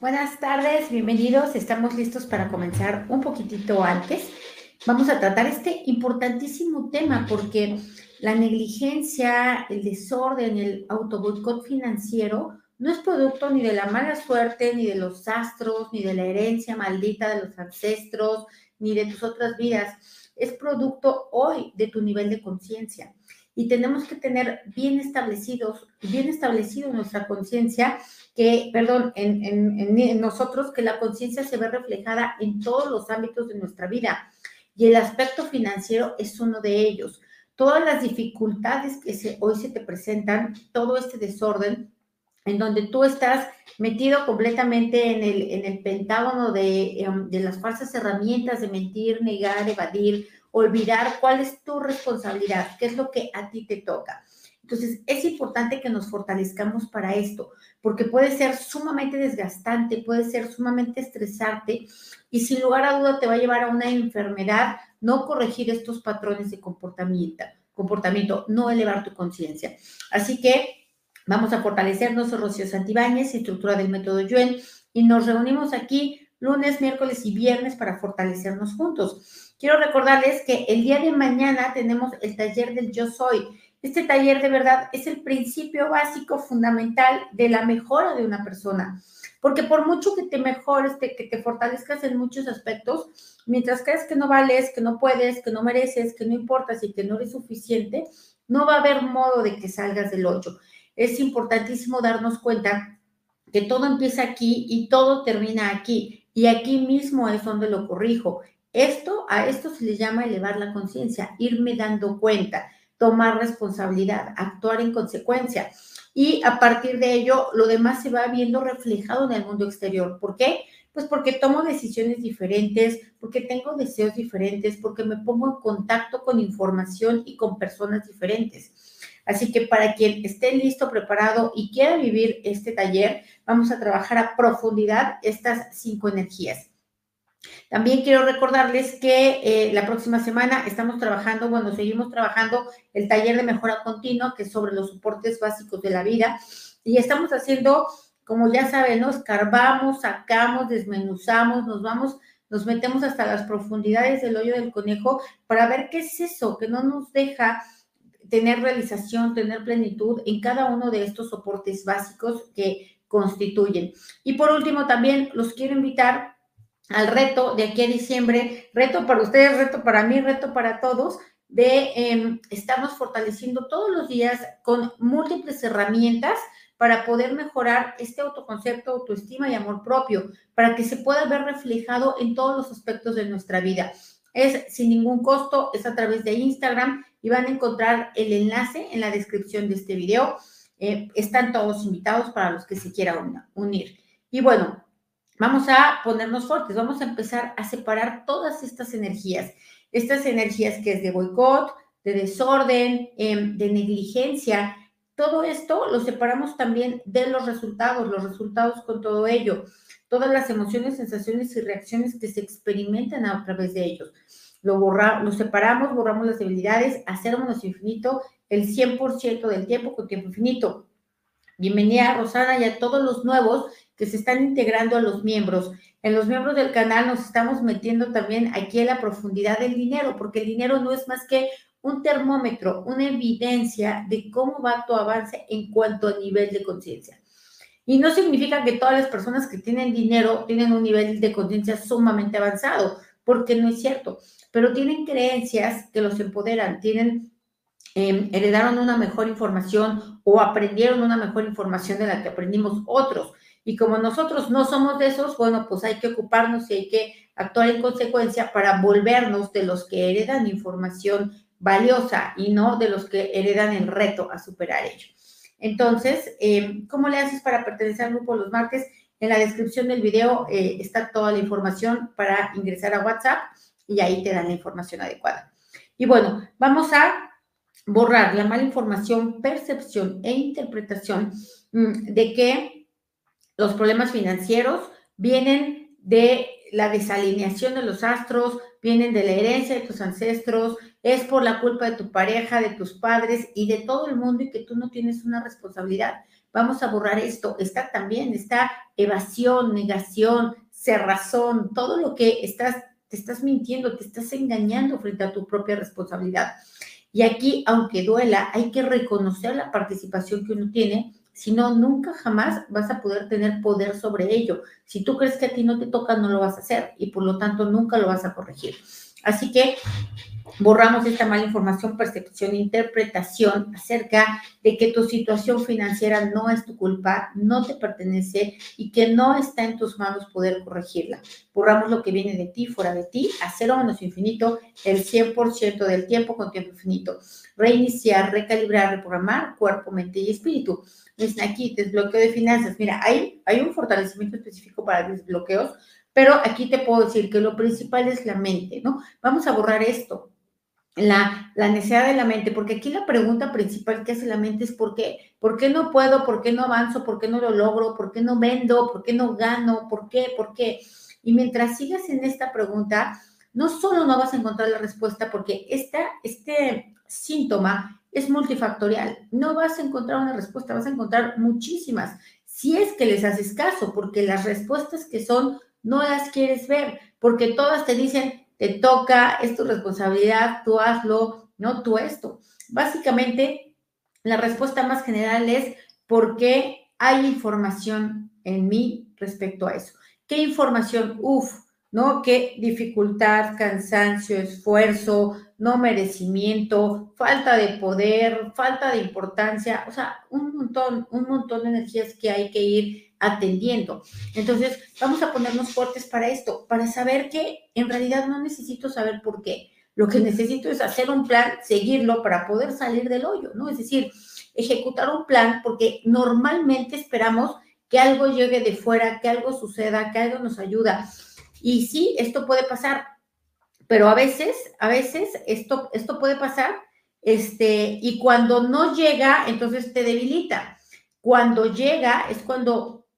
Buenas tardes, bienvenidos. Estamos listos para comenzar un poquitito antes. Vamos a tratar este importantísimo tema porque la negligencia, el desorden, el autoboicot financiero no es producto ni de la mala suerte, ni de los astros, ni de la herencia maldita de los ancestros, ni de tus otras vidas. Es producto hoy de tu nivel de conciencia. Y tenemos que tener bien establecidos, bien establecido nuestra conciencia que, perdón, en, nosotros, que la conciencia se ve reflejada en todos los ámbitos de nuestra vida. Y el aspecto financiero es uno de ellos. Todas las dificultades que hoy se te presentan, todo este desorden, en donde tú estás metido completamente en el, en el pentágono de, em, de las falsas herramientas de mentir, negar, evadir, olvidar cuál es tu responsabilidad, qué es lo que a ti te toca. Entonces, es importante que nos fortalezcamos para esto, porque puede ser sumamente desgastante, puede ser sumamente estresarte y sin lugar a duda te va a llevar a una enfermedad no corregir estos patrones de comportamiento, comportamiento no elevar tu conciencia. Así que vamos a fortalecernos, Rocío Santibáñez, estructura del método Yuen, y nos reunimos aquí lunes, miércoles y viernes para fortalecernos juntos. Quiero recordarles que el día de mañana tenemos el taller del Yo Soy este taller de verdad es el principio básico fundamental de la mejora de una persona. Porque por mucho que te mejores, que te fortalezcas en muchos aspectos, mientras crees que no vales, que no puedes, que no mereces, que no importas y que no eres suficiente, no va a haber modo de que salgas del hoyo. Es importantísimo darnos cuenta que todo empieza aquí y todo termina aquí. Y aquí mismo es donde lo corrijo. Esto, a esto se le llama elevar la conciencia, irme dando cuenta tomar responsabilidad, actuar en consecuencia. Y a partir de ello, lo demás se va viendo reflejado en el mundo exterior. ¿Por qué? Pues porque tomo decisiones diferentes, porque tengo deseos diferentes, porque me pongo en contacto con información y con personas diferentes. Así que para quien esté listo, preparado y quiera vivir este taller, vamos a trabajar a profundidad estas cinco energías. También quiero recordarles que eh, la próxima semana estamos trabajando, bueno, seguimos trabajando el taller de mejora continua, que es sobre los soportes básicos de la vida. Y estamos haciendo, como ya saben, ¿no? Escarbamos, sacamos, desmenuzamos, nos vamos, nos metemos hasta las profundidades del hoyo del conejo para ver qué es eso que no nos deja tener realización, tener plenitud en cada uno de estos soportes básicos que constituyen. Y por último, también los quiero invitar al reto de aquí a diciembre, reto para ustedes, reto para mí, reto para todos, de eh, estarnos fortaleciendo todos los días con múltiples herramientas para poder mejorar este autoconcepto, autoestima y amor propio, para que se pueda ver reflejado en todos los aspectos de nuestra vida. Es sin ningún costo, es a través de Instagram y van a encontrar el enlace en la descripción de este video. Eh, están todos invitados para los que se quieran unir. Y bueno, Vamos a ponernos fuertes, vamos a empezar a separar todas estas energías, estas energías que es de boicot, de desorden, em, de negligencia, todo esto lo separamos también de los resultados, los resultados con todo ello, todas las emociones, sensaciones y reacciones que se experimentan a través de ellos. Lo, borra, lo separamos, borramos las debilidades, hacemos infinito el 100% del tiempo con tiempo infinito. Bienvenida Rosana y a todos los nuevos que se están integrando a los miembros. En los miembros del canal nos estamos metiendo también aquí a la profundidad del dinero, porque el dinero no es más que un termómetro, una evidencia de cómo va tu avance en cuanto a nivel de conciencia. Y no significa que todas las personas que tienen dinero tienen un nivel de conciencia sumamente avanzado, porque no es cierto, pero tienen creencias que los empoderan, tienen em, heredaron una mejor información o aprendieron una mejor información de la que aprendimos otros. Y como nosotros no somos de esos, bueno, pues hay que ocuparnos y hay que actuar en consecuencia para volvernos de los que heredan información valiosa y no de los que heredan el reto a superar ello. Entonces, em, ¿cómo le haces para pertenecer al grupo los martes? En la descripción del video eh, está toda la información para ingresar a WhatsApp y ahí te dan la información adecuada. Y bueno, vamos a borrar la mala información, percepción e interpretación mm, de que los problemas financieros vienen de la desalineación de los astros, vienen de la herencia de tus ancestros, es por la culpa de tu pareja, de tus padres y de todo el mundo y que tú no tienes una responsabilidad. vamos a borrar esto. Está también, está evasión, negación, cerrazón, todo lo que estás, te estás mintiendo, te estás engañando frente a tu propia responsabilidad. Y aquí, aunque duela, hay que reconocer la participación que uno tiene, si no, nunca jamás vas a poder tener poder sobre ello. Si tú crees que a ti no te toca, no lo vas a hacer y por lo tanto nunca lo vas a corregir. Así que borramos esta mala información, percepción interpretación acerca de que tu situación financiera no es tu culpa, no te pertenece y que no está en tus manos poder corregirla. Borramos lo que viene de ti, fuera de ti, a cero menos infinito, el 100% del tiempo con tiempo infinito. Reiniciar, recalibrar, reprogramar cuerpo, mente y espíritu. Es aquí, desbloqueo de finanzas. Mira, hay, hay un fortalecimiento específico para desbloqueos, pero aquí te puedo decir que lo principal es la mente, ¿no? Vamos a borrar esto la, necesidad de la mente, porque aquí la pregunta principal que hace la mente es ¿por qué? ¿Por qué no puedo? ¿Por qué no avanzo? ¿Por qué no lo logro? ¿Por qué no vendo? ¿Por qué no gano? ¿Por qué? ¿Por qué? Y mientras sigas en esta pregunta, no solo no vas a encontrar la respuesta, porque esta, este síntoma es multifactorial. No vas a encontrar una respuesta, vas a encontrar muchísimas. Si es que les haces caso, porque las respuestas que son no las quieres ver, porque todas te dicen, te toca, es tu responsabilidad, tú hazlo, no tú esto. Básicamente, la respuesta más general es ¿por qué hay información en mí respecto a eso? ¿Qué información? Uf, ¿no? ¿Qué dificultad, cansancio, esfuerzo, no merecimiento, falta de poder, falta de importancia? O sea, un montón, un montón de energías que hay que ir atendiendo. Entonces, vamos a ponernos fuertes para esto, para saber que en realidad no necesito saber por qué. Lo que necesito es hacer un plan, seguirlo para poder salir del hoyo, ¿no? Es decir, ejecutar un plan porque normalmente esperamos que algo llegue de fuera, que algo suceda, que algo nos ayuda. Y sí, esto puede pasar, pero a veces, a veces esto, esto puede pasar, este, y cuando no llega, entonces te debilita. Cuando llega es cuando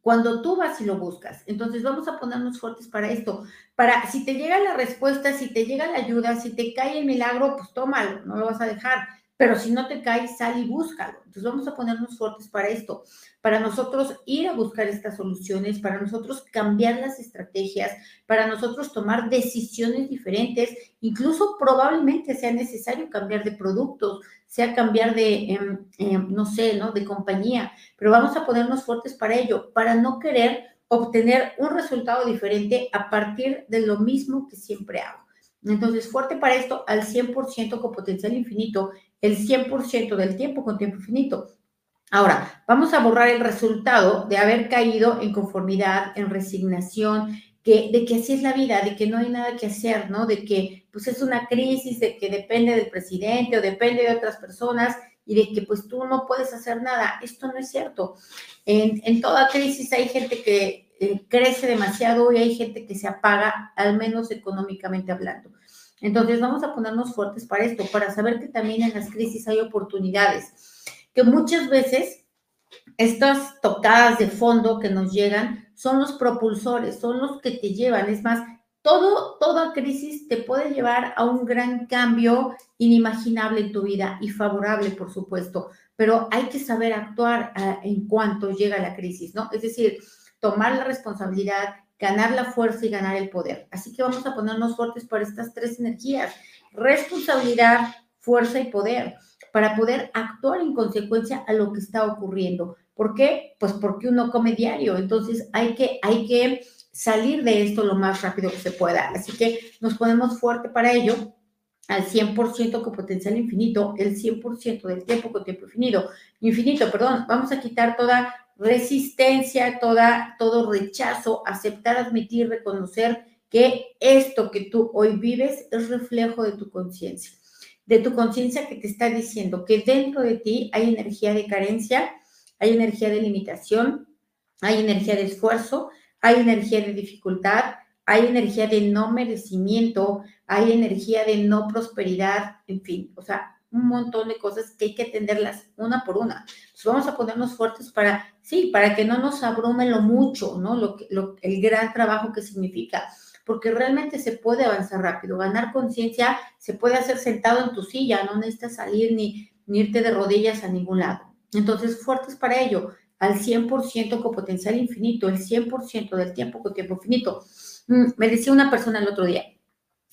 cuando tú vas y lo buscas. Entonces vamos a ponernos fuertes para esto. Para si te llega la respuesta, si te llega la ayuda, si te cae el milagro, pues tómalo, no lo vas a dejar. Pero si no te cae, sal y búscalo. Entonces vamos a ponernos fuertes para esto, para nosotros ir a buscar estas soluciones, para nosotros cambiar las estrategias, para nosotros tomar decisiones diferentes, incluso probablemente sea necesario cambiar de productos, sea cambiar de, em, em, no sé, ¿no? De compañía, pero vamos a ponernos fuertes para ello, para no querer obtener un resultado diferente a partir de lo mismo que siempre hago. Entonces, fuerte para esto al 100% con potencial infinito el 100% del tiempo con tiempo infinito. Ahora, vamos a borrar el resultado de haber caído en conformidad, en resignación, que, de que así es la vida, de que no hay nada que hacer, ¿no? De que pues es una crisis, de que depende del presidente o depende de otras personas y de que pues tú no puedes hacer nada. Esto no es cierto. En, en toda crisis hay gente que eh, crece demasiado y hay gente que se apaga, al menos económicamente hablando. Entonces vamos a ponernos fuertes para esto, para saber que también en las crisis hay oportunidades, que muchas veces estas tocadas de fondo que nos llegan son los propulsores, son los que te llevan. Es más, todo, toda crisis te puede llevar a un gran cambio inimaginable en tu vida y favorable, por supuesto, pero hay que saber actuar ah, en cuanto llega la crisis, ¿no? Es decir, tomar la responsabilidad, ganar la fuerza y ganar el poder. Así que vamos a ponernos fuertes por estas tres energías, responsabilidad, fuerza y poder, para poder actuar en consecuencia a lo que está ocurriendo. ¿Por qué? Pues porque uno come diario, entonces hay que, hay que salir de esto lo más rápido que se pueda. Así que nos ponemos fuerte para ello al 100% con potencial infinito, el 100% del tiempo con tiempo infinito, infinito, perdón, vamos a quitar toda resistencia, toda, todo rechazo, aceptar, admitir, reconocer que esto que tú hoy vives es reflejo de tu conciencia, de tu conciencia que te está diciendo que dentro de ti hay energía de carencia, hay energía de limitación, hay energía de esfuerzo, hay energía de dificultad, hay energía de no merecimiento, hay energía de no prosperidad, en fin, o sea, un montón de cosas que hay que atenderlas una por una. Entonces vamos a ponernos fuertes para, sí, para que no nos abrume lo mucho, ¿no? Lo, lo, el gran trabajo que significa, porque realmente se puede avanzar rápido. Ganar conciencia se puede hacer sentado en tu silla, no necesitas salir ni, ni irte de rodillas a ningún lado. Entonces, fuertes para ello, al 100% con potencial infinito, el 100% del tiempo con tiempo infinito. Mm, me decía una persona el otro día,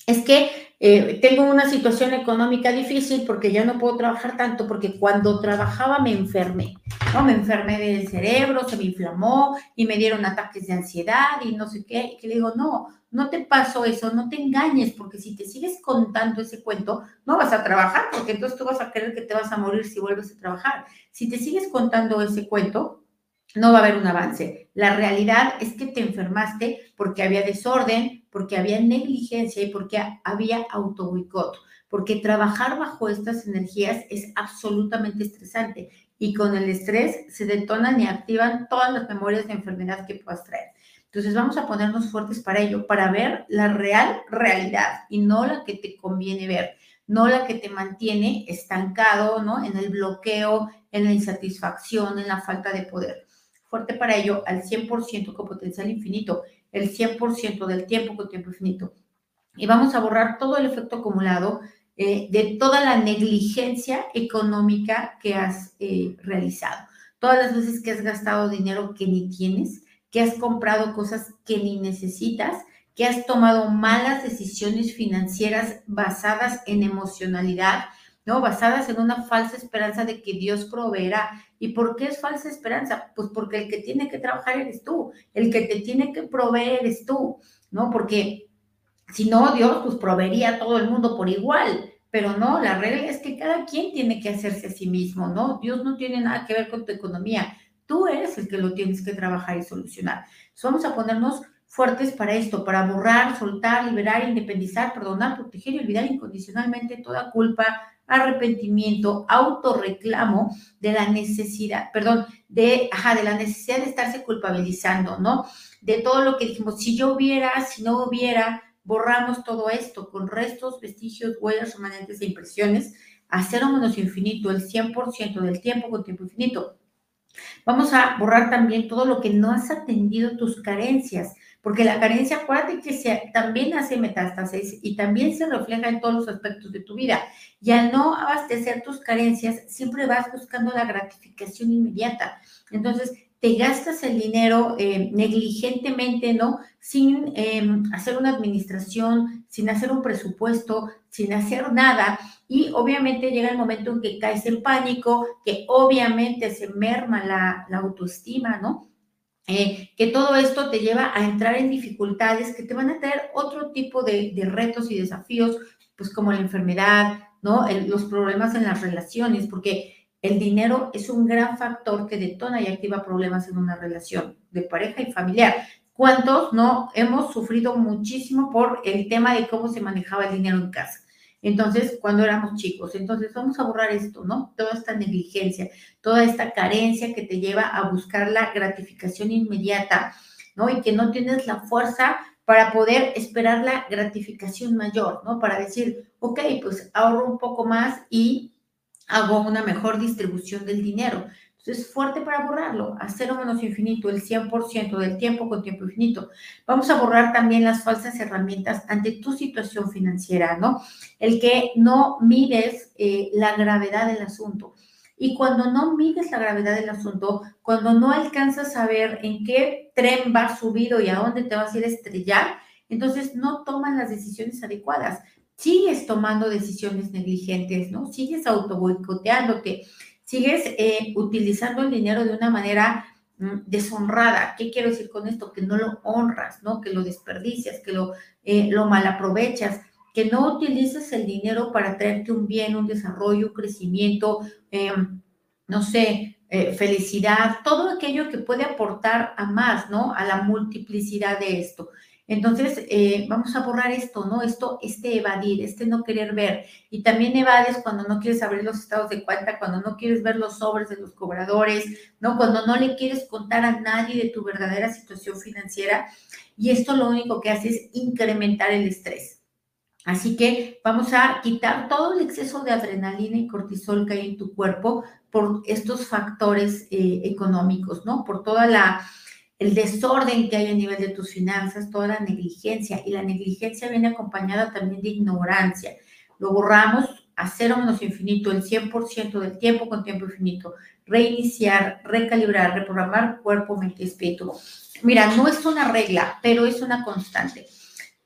es que eh, tengo una situación económica difícil porque ya no puedo trabajar tanto, porque cuando trabajaba me enfermé, ¿no? Me enfermé del cerebro, se me inflamó y me dieron ataques de ansiedad y no sé qué. Y le digo, no, no te pasó eso, no te engañes, porque si te sigues contando ese cuento, no vas a trabajar, porque entonces tú vas a creer que te vas a morir si vuelves a trabajar. Si te sigues contando ese cuento, no va a haber un avance. La realidad es que te enfermaste porque había desorden, porque había negligencia y porque había autoboicot. Porque trabajar bajo estas energías es absolutamente estresante y con el estrés se detonan y activan todas las memorias de enfermedad que puedas traer. Entonces vamos a ponernos fuertes para ello, para ver la real realidad y no la que te conviene ver, no la que te mantiene estancado, ¿no? En el bloqueo, en la insatisfacción, en la falta de poder fuerte para ello al 100% con potencial infinito, el 100% del tiempo con tiempo infinito. Y vamos a borrar todo el efecto acumulado eh, de toda la negligencia económica que has eh, realizado. Todas las veces que has gastado dinero que ni tienes, que has comprado cosas que ni necesitas, que has tomado malas decisiones financieras basadas en emocionalidad, ¿no? Basadas en una falsa esperanza de que Dios proveerá. ¿Y por qué es falsa esperanza? Pues porque el que tiene que trabajar eres tú, el que te tiene que proveer eres tú, ¿no? Porque si no, Dios pues proveería a todo el mundo por igual, pero no, la regla es que cada quien tiene que hacerse a sí mismo, ¿no? Dios no tiene nada que ver con tu economía, tú eres el que lo tienes que trabajar y solucionar. vamos a ponernos fuertes para esto, para borrar, soltar, liberar, independizar, perdonar, proteger y olvidar incondicionalmente toda culpa, arrepentimiento, autorreclamo de la necesidad, perdón, de, ajá, de la necesidad de estarse culpabilizando, ¿no? De todo lo que dijimos, si yo hubiera, si no hubiera, borramos todo esto con restos, vestigios, huellas, remanentes e impresiones a cero menos infinito, el 100% del tiempo con tiempo infinito. Vamos a borrar también todo lo que no has atendido tus carencias, porque la carencia, acuérdate que se, también hace metástasis y también se refleja en todos los aspectos de tu vida. Y al no abastecer tus carencias, siempre vas buscando la gratificación inmediata. Entonces, te gastas el dinero eh, negligentemente, ¿no? Sin em, hacer una administración, sin hacer un presupuesto, sin hacer nada. Y obviamente llega el momento en que caes en pánico, que obviamente se merma la, la autoestima, ¿no? Eh, que todo esto te lleva a entrar en dificultades que te van a traer otro tipo de, retos y desafíos, pues como la enfermedad, ¿no? los problemas en las relaciones, porque el dinero es un gran factor que detona y activa problemas en una relación de pareja y familiar. ¿Cuántos no hemos sufrido muchísimo por el tema de cómo se manejaba el dinero en casa? Entonces, cuando éramos chicos. Entonces, vamos a borrar esto, ¿no? Toda esta negligencia, toda esta carencia que te lleva a buscar la gratificación inmediata, ¿no? Y que no tienes la fuerza para poder esperar la gratificación mayor, ¿no? Para decir, ok, pues ahorro un poco más y hago una mejor distribución del dinero. Entonces, fuerte para borrarlo, a cero menos infinito, el 100% del tiempo con tiempo infinito. Vamos a borrar también las falsas herramientas ante tu situación financiera, ¿no? El que no mides eh, la gravedad del asunto. Y cuando no mides la gravedad del asunto, cuando no alcanzas a ver en qué tren vas subido y a dónde te vas a ir a estrellar, entonces no toman las decisiones adecuadas. Sigues tomando decisiones negligentes, ¿no? Sigues auto boicoteándote sigues eh, utilizando el dinero de una manera mm, deshonrada. ¿Qué quiero decir con esto? Que no lo honras, ¿no? Que lo desperdicias, que lo, eh, lo malaprovechas, que no utilizas el dinero para traerte un bien, un desarrollo, un crecimiento, em, no sé, eh, felicidad, todo aquello que puede aportar a más, ¿no? A la multiplicidad de esto. Entonces, eh, vamos a borrar esto, ¿no? Esto, este evadir, este no querer ver. Y también evades cuando no quieres abrir los estados de cuenta, cuando no quieres ver los sobres de los cobradores, ¿no? Cuando no le quieres contar a nadie de tu verdadera situación financiera. Y esto lo único que hace es incrementar el estrés. Así que vamos a quitar todo el exceso de adrenalina y cortisol que hay en tu cuerpo por estos factores eh, económicos, ¿no? Por toda la el desorden que hay a nivel de tus finanzas, toda la negligencia. Y la negligencia viene acompañada también de ignorancia. Lo borramos a cero menos infinito el 100% del tiempo con tiempo infinito, reiniciar, recalibrar, reprogramar cuerpo, mente y espíritu. Mira, no es una regla, pero es una constante.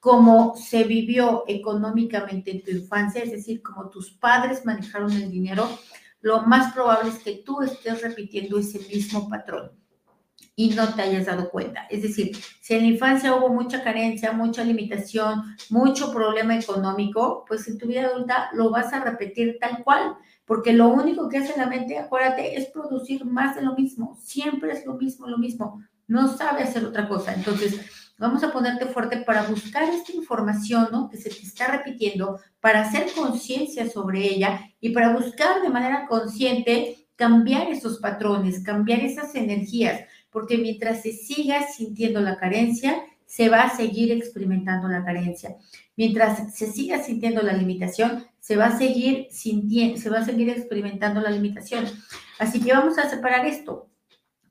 Como se vivió económicamente en tu infancia, es decir, como tus padres manejaron el dinero, lo más probable es que tú estés repitiendo ese mismo patrón y no te hayas dado cuenta. Es decir, si en la infancia hubo mucha carencia, mucha limitación, mucho problema económico, pues en tu vida adulta lo vas a repetir tal cual, porque lo único que hace la mente, acuérdate, es producir más de lo mismo. Siempre es lo mismo, lo mismo. No sabe hacer otra cosa. Entonces, vamos a ponerte fuerte para buscar esta información, ¿no? Que se te está repitiendo, para hacer conciencia sobre ella y para buscar de manera consciente cambiar esos patrones, cambiar esas energías, porque mientras se siga sintiendo la carencia, se va a seguir experimentando la carencia. Mientras se siga sintiendo la limitación, se va a seguir sintiendo, se va a seguir experimentando la limitación. Así que vamos a separar esto.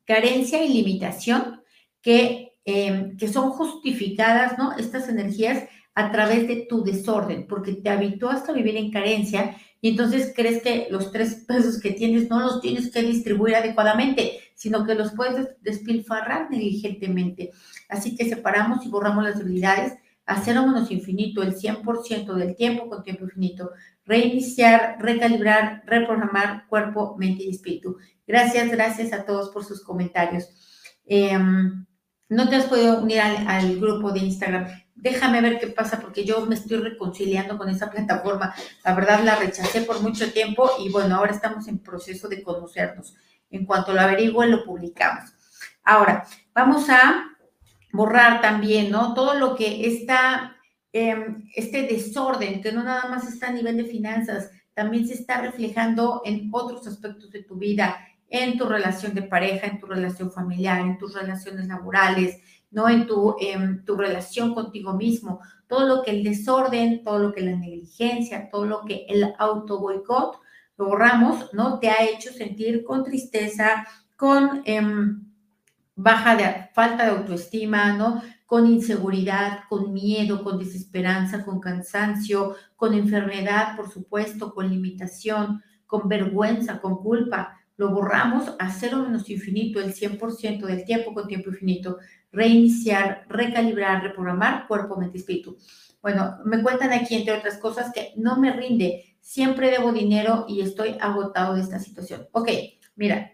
Carencia y limitación que, em, que son justificadas, ¿no? Estas energías a través de tu desorden, porque te habituaste a vivir en carencia y entonces crees que los tres pesos que tienes no los tienes que distribuir adecuadamente, sino que los puedes despilfarrar negligentemente. Así que separamos y borramos las debilidades menos infinito, el 100% del tiempo con tiempo infinito. Reiniciar, recalibrar, reprogramar cuerpo, mente y espíritu. Gracias, gracias a todos por sus comentarios. Em, no te has podido unir al grupo de Instagram déjame ver qué pasa porque yo me estoy reconciliando con esa plataforma. La verdad la rechacé por mucho tiempo y bueno, ahora estamos en proceso de conocernos. En cuanto lo averigüe, lo publicamos. Ahora, vamos a borrar también, ¿no? Todo lo que está, em, este desorden, que no nada más está a nivel de finanzas, también se está reflejando en otros aspectos de tu vida, en tu relación de pareja, en tu relación familiar, en tus relaciones laborales, ¿no? En tu, tu relación contigo mismo, todo lo que el desorden, todo lo que la negligencia, todo lo que el auto boicot, lo borramos, ¿no? Te ha hecho sentir con tristeza, con em, baja de falta de autoestima, ¿no? Con inseguridad, con miedo, con desesperanza, con cansancio, con enfermedad, por supuesto, con limitación, con vergüenza, con culpa. Lo borramos a cero menos infinito, el 100% del tiempo con tiempo infinito reiniciar, recalibrar, reprogramar cuerpo, mente espíritu. Bueno, me cuentan aquí, entre otras cosas, que no me rinde, siempre debo dinero y estoy agotado de esta situación. Ok, mira,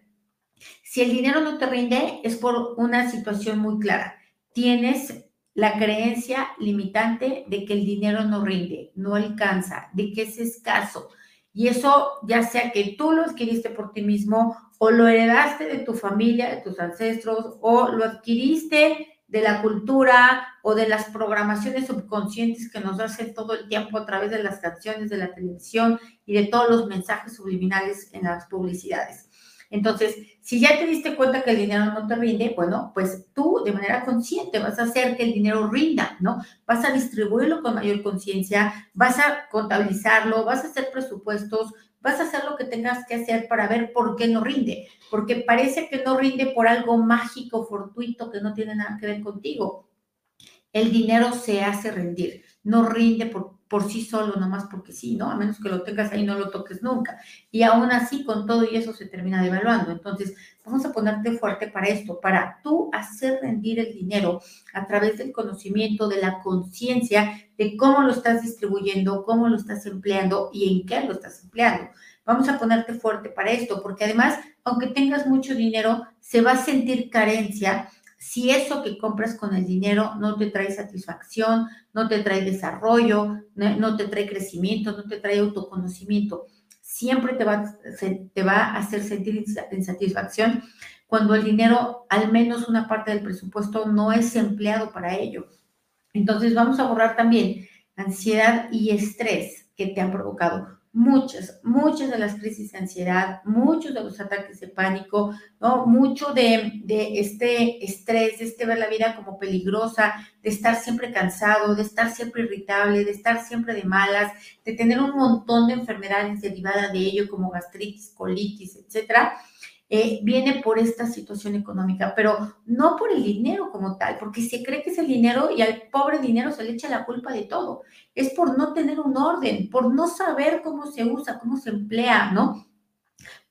si el dinero no te rinde es por una situación muy clara. Tienes la creencia limitante de que el dinero no rinde, no alcanza, de que es escaso. Y eso ya sea que tú lo adquiriste por ti mismo o lo heredaste de tu familia, de tus ancestros, o lo adquiriste de la cultura o de las programaciones subconscientes que nos hacen todo el tiempo a través de las canciones, de la televisión y de todos los mensajes subliminales en las publicidades. Entonces, si ya te diste cuenta que el dinero no te rinde, bueno, pues tú de manera consciente vas a hacer que el dinero rinda, ¿no? Vas a distribuirlo con mayor conciencia, vas a contabilizarlo, vas a hacer presupuestos, vas a hacer lo que tengas que hacer para ver por qué no rinde, porque parece que no rinde por algo mágico, fortuito, que no tiene nada que ver contigo. El dinero se hace rendir, no rinde por, por sí solo, nomás porque sí, ¿no? A menos que lo tengas ahí, no lo toques nunca. Y aún así, con todo y eso se termina devaluando. Entonces, vamos a ponerte fuerte para esto, para tú hacer rendir el dinero a través del conocimiento, de la conciencia de cómo lo estás distribuyendo, cómo lo estás empleando y en qué lo estás empleando. Vamos a ponerte fuerte para esto, porque además, aunque tengas mucho dinero, se va a sentir carencia si eso que compras con el dinero no te trae satisfacción, no te trae desarrollo, no, te trae crecimiento, no te trae autoconocimiento, siempre te va, te va a hacer sentir insatisfacción cuando el dinero, al menos una parte del presupuesto, no es empleado para ello. Entonces vamos a borrar también ansiedad y estrés que te han provocado muchas, muchas de las crisis de ansiedad, muchos de los ataques de pánico, ¿no? Mucho de, de, este estrés, de este ver la vida como peligrosa, de estar siempre cansado, de estar siempre irritable, de estar siempre de malas, de tener un montón de enfermedades derivadas de ello, como gastritis, colitis, etcétera. Eh, viene por esta situación económica, pero no por el dinero como tal, porque se cree que es el dinero y al pobre dinero se le echa la culpa de todo. Es por no tener un orden, por no saber cómo se usa, cómo se emplea, ¿no?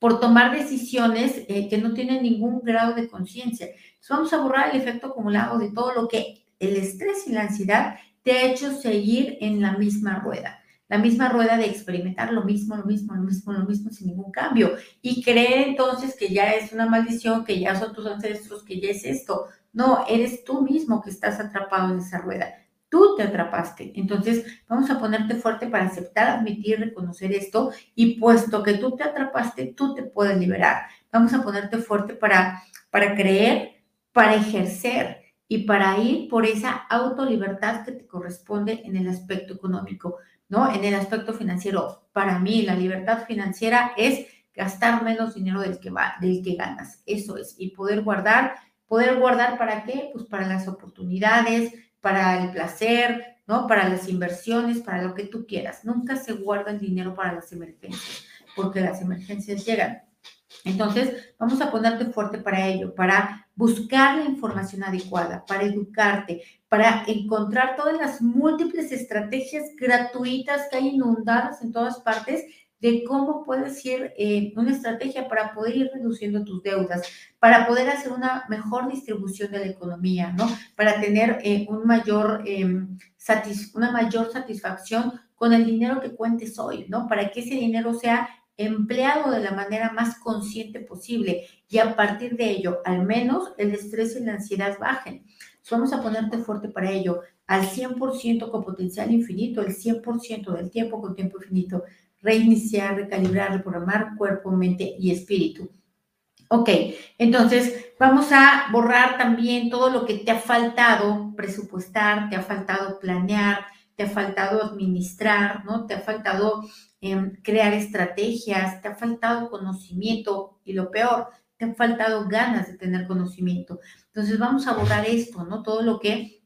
Por tomar decisiones eh, que no tienen ningún grado de conciencia. Vamos a borrar el efecto acumulado de todo lo que el estrés y la ansiedad te ha hecho seguir en la misma rueda la misma rueda de experimentar lo mismo, lo mismo, lo mismo, lo mismo sin ningún cambio. Y creer entonces que ya es una maldición, que ya son tus ancestros, que ya es esto. No, eres tú mismo que estás atrapado en esa rueda. Tú te atrapaste. Entonces, vamos a ponerte fuerte para aceptar, admitir, reconocer esto. Y puesto que tú te atrapaste, tú te puedes liberar. Vamos a ponerte fuerte para, para creer, para ejercer y para ir por esa autolibertad que te corresponde en el aspecto económico. ¿No? En el aspecto financiero, para mí la libertad financiera es gastar menos dinero del que, va, del que ganas, eso es, y poder guardar, poder guardar para qué? Pues para las oportunidades, para el placer, ¿no? Para las inversiones, para lo que tú quieras. Nunca se guarda el dinero para las emergencias, porque las emergencias llegan. Entonces, vamos a ponerte fuerte para ello, para buscar la información adecuada, para educarte, para encontrar todas las múltiples estrategias gratuitas que hay inundadas en todas partes de cómo puedes ir, eh, una estrategia para poder ir reduciendo tus deudas, para poder hacer una mejor distribución de la economía, ¿no? Para tener eh, un mayor, em, una mayor satisfacción con el dinero que cuentes hoy, ¿no? Para que ese dinero sea empleado de la manera más consciente posible y a partir de ello, al menos el estrés y la ansiedad bajen. Vamos a ponerte fuerte para ello, al 100% con potencial infinito, el 100% del tiempo con tiempo infinito. Reiniciar, recalibrar, reprogramar cuerpo, mente y espíritu. Ok, entonces vamos a borrar también todo lo que te ha faltado presupuestar, te ha faltado planear, te ha faltado administrar, ¿no? Te ha faltado Em, crear estrategias, te ha faltado conocimiento y lo peor, te han faltado ganas de tener conocimiento. Entonces vamos a borrar esto, ¿no? Todo lo que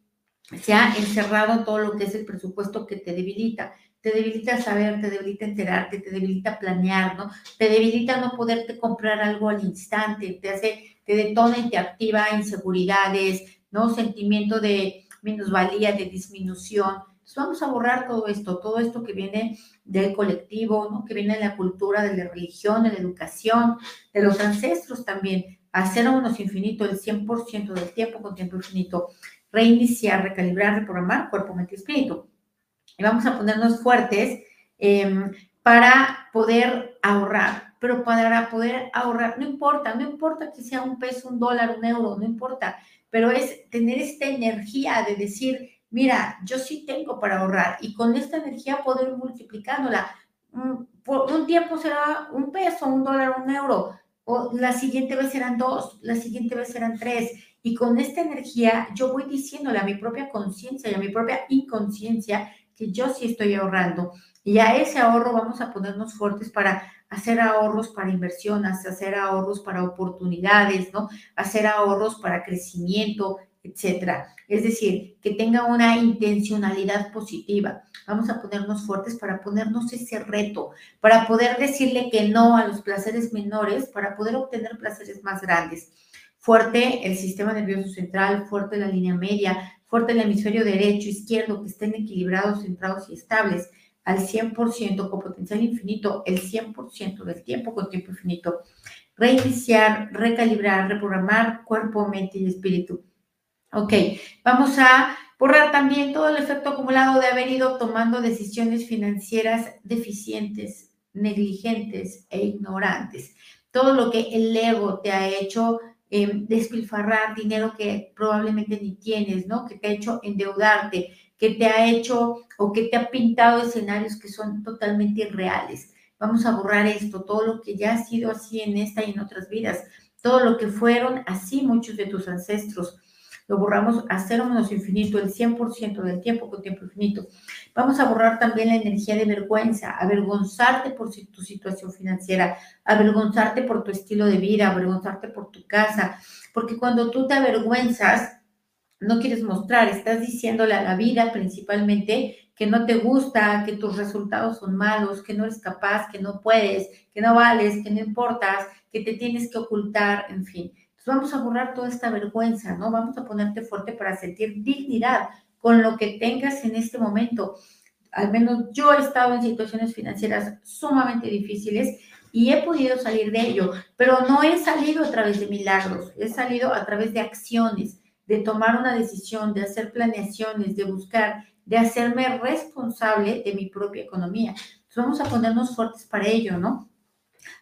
se ha encerrado, todo lo que es el presupuesto que te debilita. Te debilita saber, te debilita enterarte, te debilita planear, ¿no? Te debilita no poderte comprar algo al instante, te hace, te detona y te activa inseguridades, ¿no? Sentimiento de minusvalía, de disminución vamos a borrar todo esto, todo esto que viene del colectivo, que viene de la cultura, de la religión, de la educación, de los ancestros también. Hacer unos infinito el 100% del tiempo con tiempo infinito. Reiniciar, recalibrar, reprogramar cuerpo, mente y espíritu. Y vamos a ponernos fuertes em, para poder ahorrar. Pero para poder ahorrar, no importa, no importa que sea un peso, un dólar, un euro, no importa, pero es tener esta energía de decir, mira, yo sí tengo para ahorrar y con esta energía poder ir multiplicándola. Mm, por un tiempo será un peso, un dólar, un euro, o la siguiente vez serán dos, la siguiente vez serán tres. Y con esta energía yo voy diciéndole a mi propia conciencia y a mi propia inconsciencia que yo sí estoy ahorrando. Y a ese ahorro vamos a ponernos fuertes para hacer ahorros para inversiones, hacer ahorros para oportunidades, ¿no? Hacer ahorros para crecimiento, etcétera. Es decir, que tenga una intencionalidad positiva. Vamos a ponernos fuertes para ponernos ese reto, para poder decirle que no a los placeres menores, para poder obtener placeres más grandes. Fuerte el sistema nervioso central, fuerte la línea media, fuerte el hemisferio derecho, izquierdo, que estén equilibrados, centrados y estables al 100% con potencial infinito, el 100% del tiempo con tiempo infinito. Reiniciar, recalibrar, reprogramar cuerpo, mente y espíritu Ok, vamos a borrar también todo el efecto acumulado de haber ido tomando decisiones financieras deficientes, negligentes e ignorantes. Todo lo que el ego te ha hecho em, despilfarrar dinero que probablemente ni tienes, ¿no? Que te ha hecho endeudarte, que te ha hecho o que te ha pintado escenarios que son totalmente irreales. Vamos a borrar esto, todo lo que ya ha sido así en esta y en otras vidas, todo lo que fueron así muchos de tus ancestros lo borramos a cero menos infinito, el 100% del tiempo con tiempo infinito. Vamos a borrar también la energía de vergüenza, avergonzarte por tu situación financiera, avergonzarte por tu estilo de vida, avergonzarte por tu casa, porque cuando tú te avergüenzas, no quieres mostrar, estás diciéndole a la vida principalmente que no te gusta, que tus resultados son malos, que no eres capaz, que no puedes, que no vales, que no importas, que te tienes que ocultar, en fin. Vamos a borrar toda esta vergüenza, ¿no? Vamos a ponerte fuerte para sentir dignidad con lo que tengas en este momento. Al menos yo he estado en situaciones financieras sumamente difíciles y he podido salir de ello, pero no he salido a través de milagros, he salido a través de acciones, de tomar una decisión, de hacer planeaciones, de buscar, de hacerme responsable de mi propia economía. Entonces vamos a ponernos fuertes para ello, ¿no?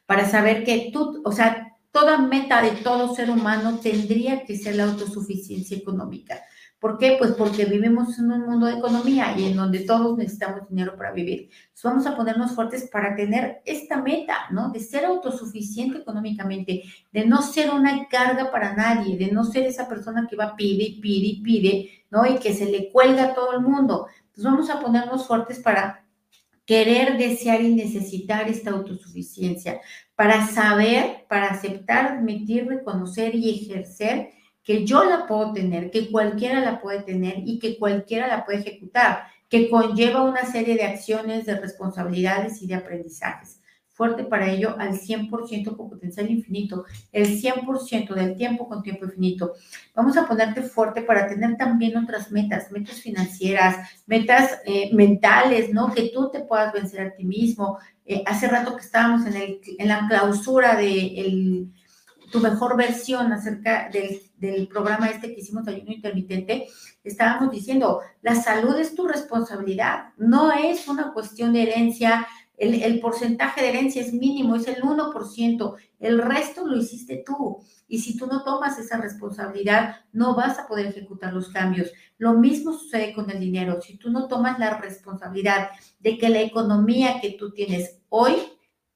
Para saber que tú, o sea, toda meta de todo ser humano tendría que ser la autosuficiencia económica. ¿Por qué? Pues porque vivimos en un mundo de economía y en donde todos necesitamos dinero para vivir. Entonces vamos a ponernos fuertes para tener esta meta, ¿no? De ser autosuficiente económicamente, de no ser una carga para nadie, de no ser esa persona que va pide y pide y pide, ¿no? Y que se le cuelga a todo el mundo. Entonces vamos a ponernos fuertes para querer, desear y necesitar esta autosuficiencia, para saber, para aceptar, admitir, reconocer y ejercer que yo la puedo tener, que cualquiera la puede tener y que cualquiera la puede ejecutar, que conlleva una serie de acciones, de responsabilidades y de aprendizajes. Fuerte para ello al 100% con potencial infinito, el 100% del tiempo con tiempo infinito. Vamos a ponerte fuerte para tener también otras metas, metas financieras, metas eh, mentales, ¿no? Que tú te puedas vencer a ti mismo. Eh, hace rato que estábamos en, el, la clausura de tu mejor versión acerca del del programa este que hicimos de ayuno intermitente, estábamos diciendo, la salud es tu responsabilidad, no es una cuestión de herencia, el, porcentaje de herencia es mínimo, es el 1%, el resto lo hiciste tú. Y si tú no tomas esa responsabilidad, no vas a poder ejecutar los cambios. Lo mismo sucede con el dinero. Si tú no tomas la responsabilidad de que la economía que tú tienes hoy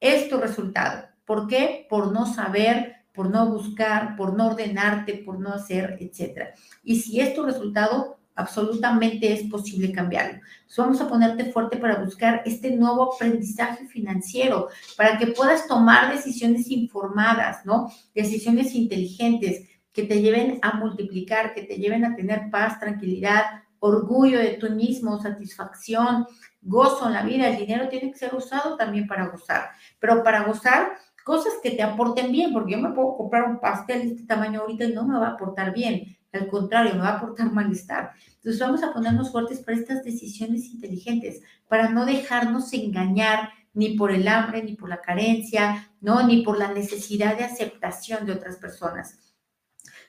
es tu resultado. ¿Por qué? Por no saber por no buscar, por no ordenarte, por no hacer, etc. Y si es tu resultado, absolutamente es posible cambiarlo. Vamos a ponerte fuerte para buscar este nuevo aprendizaje financiero, para que puedas tomar decisiones informadas, ¿no? Decisiones inteligentes que te lleven a multiplicar, que te lleven a tener paz, tranquilidad, orgullo de tú mismo, satisfacción, gozo en la vida. El dinero tiene que ser usado también para gozar, pero para gozar cosas que te aporten bien, porque yo me puedo comprar un pastel de este tamaño ahorita y no me va a aportar bien, al contrario, me va a aportar malestar. Entonces vamos a ponernos fuertes para estas decisiones inteligentes, para no dejarnos engañar ni por el hambre, ni por la carencia, ¿no? Ni por la necesidad de aceptación de otras personas.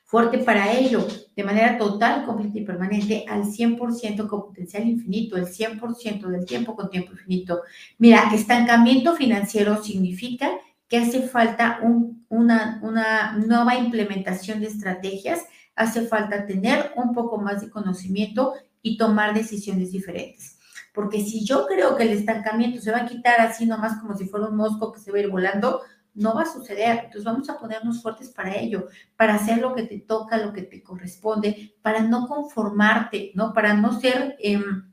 Fuerte para ello, de manera total, completa y permanente, al 100% con potencial infinito, el 100% del tiempo con tiempo infinito. Mira, estancamiento financiero significa que hace falta una, una nueva implementación de estrategias, hace falta tener un poco más de conocimiento y tomar decisiones diferentes. Porque si yo creo que el estancamiento se va a quitar así nomás como si fuera un mosco que se va a ir volando, no va a suceder. Entonces vamos a ponernos fuertes para ello, para hacer lo que te toca, lo que te corresponde, para no conformarte, ¿no? Para no ser, em,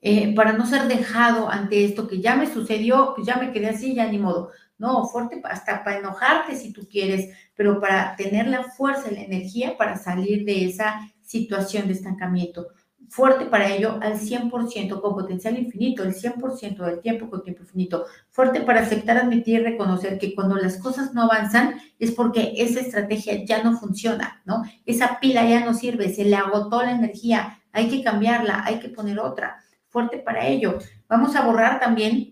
eh, para no ser dejado ante esto que ya me sucedió, pues ya me quedé así, ya ni modo. No, fuerte hasta para enojarte si tú quieres, pero para tener la fuerza y la energía para salir de esa situación de estancamiento. Fuerte para ello al 100%, con potencial infinito, el 100% del tiempo con tiempo infinito. Fuerte para aceptar, admitir y reconocer que cuando las cosas no avanzan es porque esa estrategia ya no funciona, ¿no? Esa pila ya no sirve, se le agotó la energía, hay que cambiarla, hay que poner otra. Fuerte para ello. Vamos a borrar también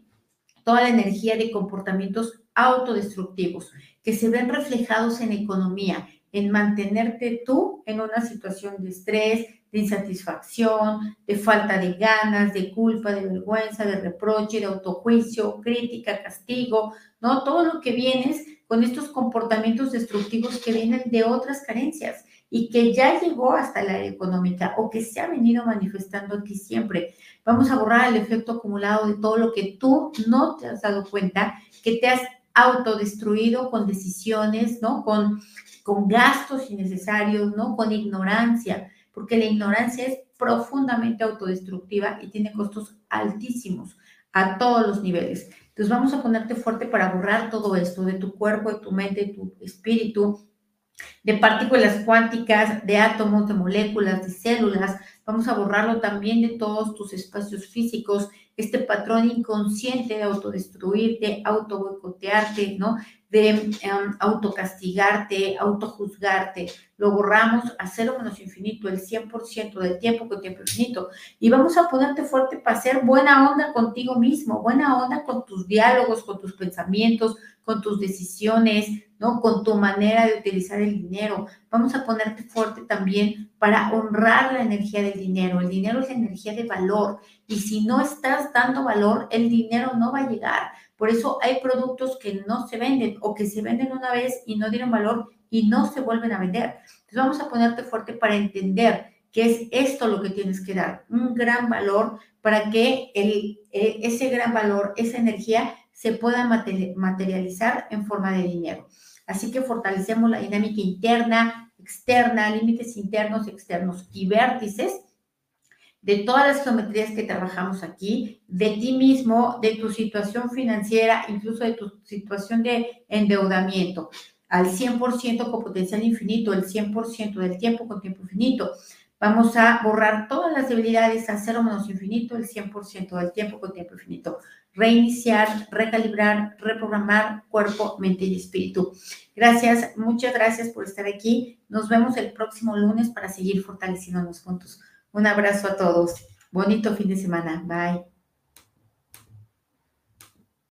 toda la energía de comportamientos autodestructivos que se ven reflejados en economía, en mantenerte tú en una situación de estrés, de insatisfacción, de falta de ganas, de culpa, de vergüenza, de reproche, de autojuicio, crítica, castigo, ¿no? Todo lo que vienes con estos comportamientos destructivos que vienen de otras carencias y que ya llegó hasta la económica o que se ha venido manifestando aquí siempre. Vamos a borrar el efecto acumulado de todo lo que tú no te has dado cuenta, que te has autodestruido con decisiones, ¿no? Con, con gastos innecesarios, ¿no? Con ignorancia, porque la ignorancia es profundamente autodestructiva y tiene costos altísimos a todos los niveles. Entonces vamos a ponerte fuerte para borrar todo esto de tu cuerpo, de tu mente, de tu espíritu, de partículas cuánticas, de átomos, de moléculas, de células. Vamos a borrarlo también de todos tus espacios físicos, este patrón inconsciente de autodestruirte, auto boicotearte, ¿no? de um, autocastigarte, autojuzgarte. Lo borramos a cero menos infinito, el 100% del tiempo con tiempo infinito. Y vamos a ponerte fuerte para hacer buena onda contigo mismo, buena onda con tus diálogos, con tus pensamientos, con tus decisiones, ¿no? Con tu manera de utilizar el dinero. Vamos a ponerte fuerte también para honrar la energía del dinero. El dinero es energía de valor y si no estás dando valor, el dinero no va a llegar. Por eso hay productos que no se venden o que se venden una vez y no dieron valor y no se vuelven a vender. Entonces vamos a ponerte fuerte para entender que es esto lo que tienes que dar, un gran valor para que el, e, ese gran valor, esa energía se pueda materializar en forma de dinero. Así que fortalecemos la dinámica interna, externa, límites internos, externos y vértices de todas las geometrías que trabajamos aquí, de ti mismo, de tu situación financiera, incluso de tu situación de endeudamiento, al 100% con potencial infinito, el 100% del tiempo con tiempo infinito. Vamos a borrar todas las debilidades a cero menos infinito, el 100% del tiempo con tiempo infinito. Reiniciar, recalibrar, reprogramar cuerpo, mente y espíritu. Gracias, muchas gracias por estar aquí. Nos vemos el próximo lunes para seguir fortaleciéndonos juntos. Un abrazo a todos. Bonito fin de semana. Bye.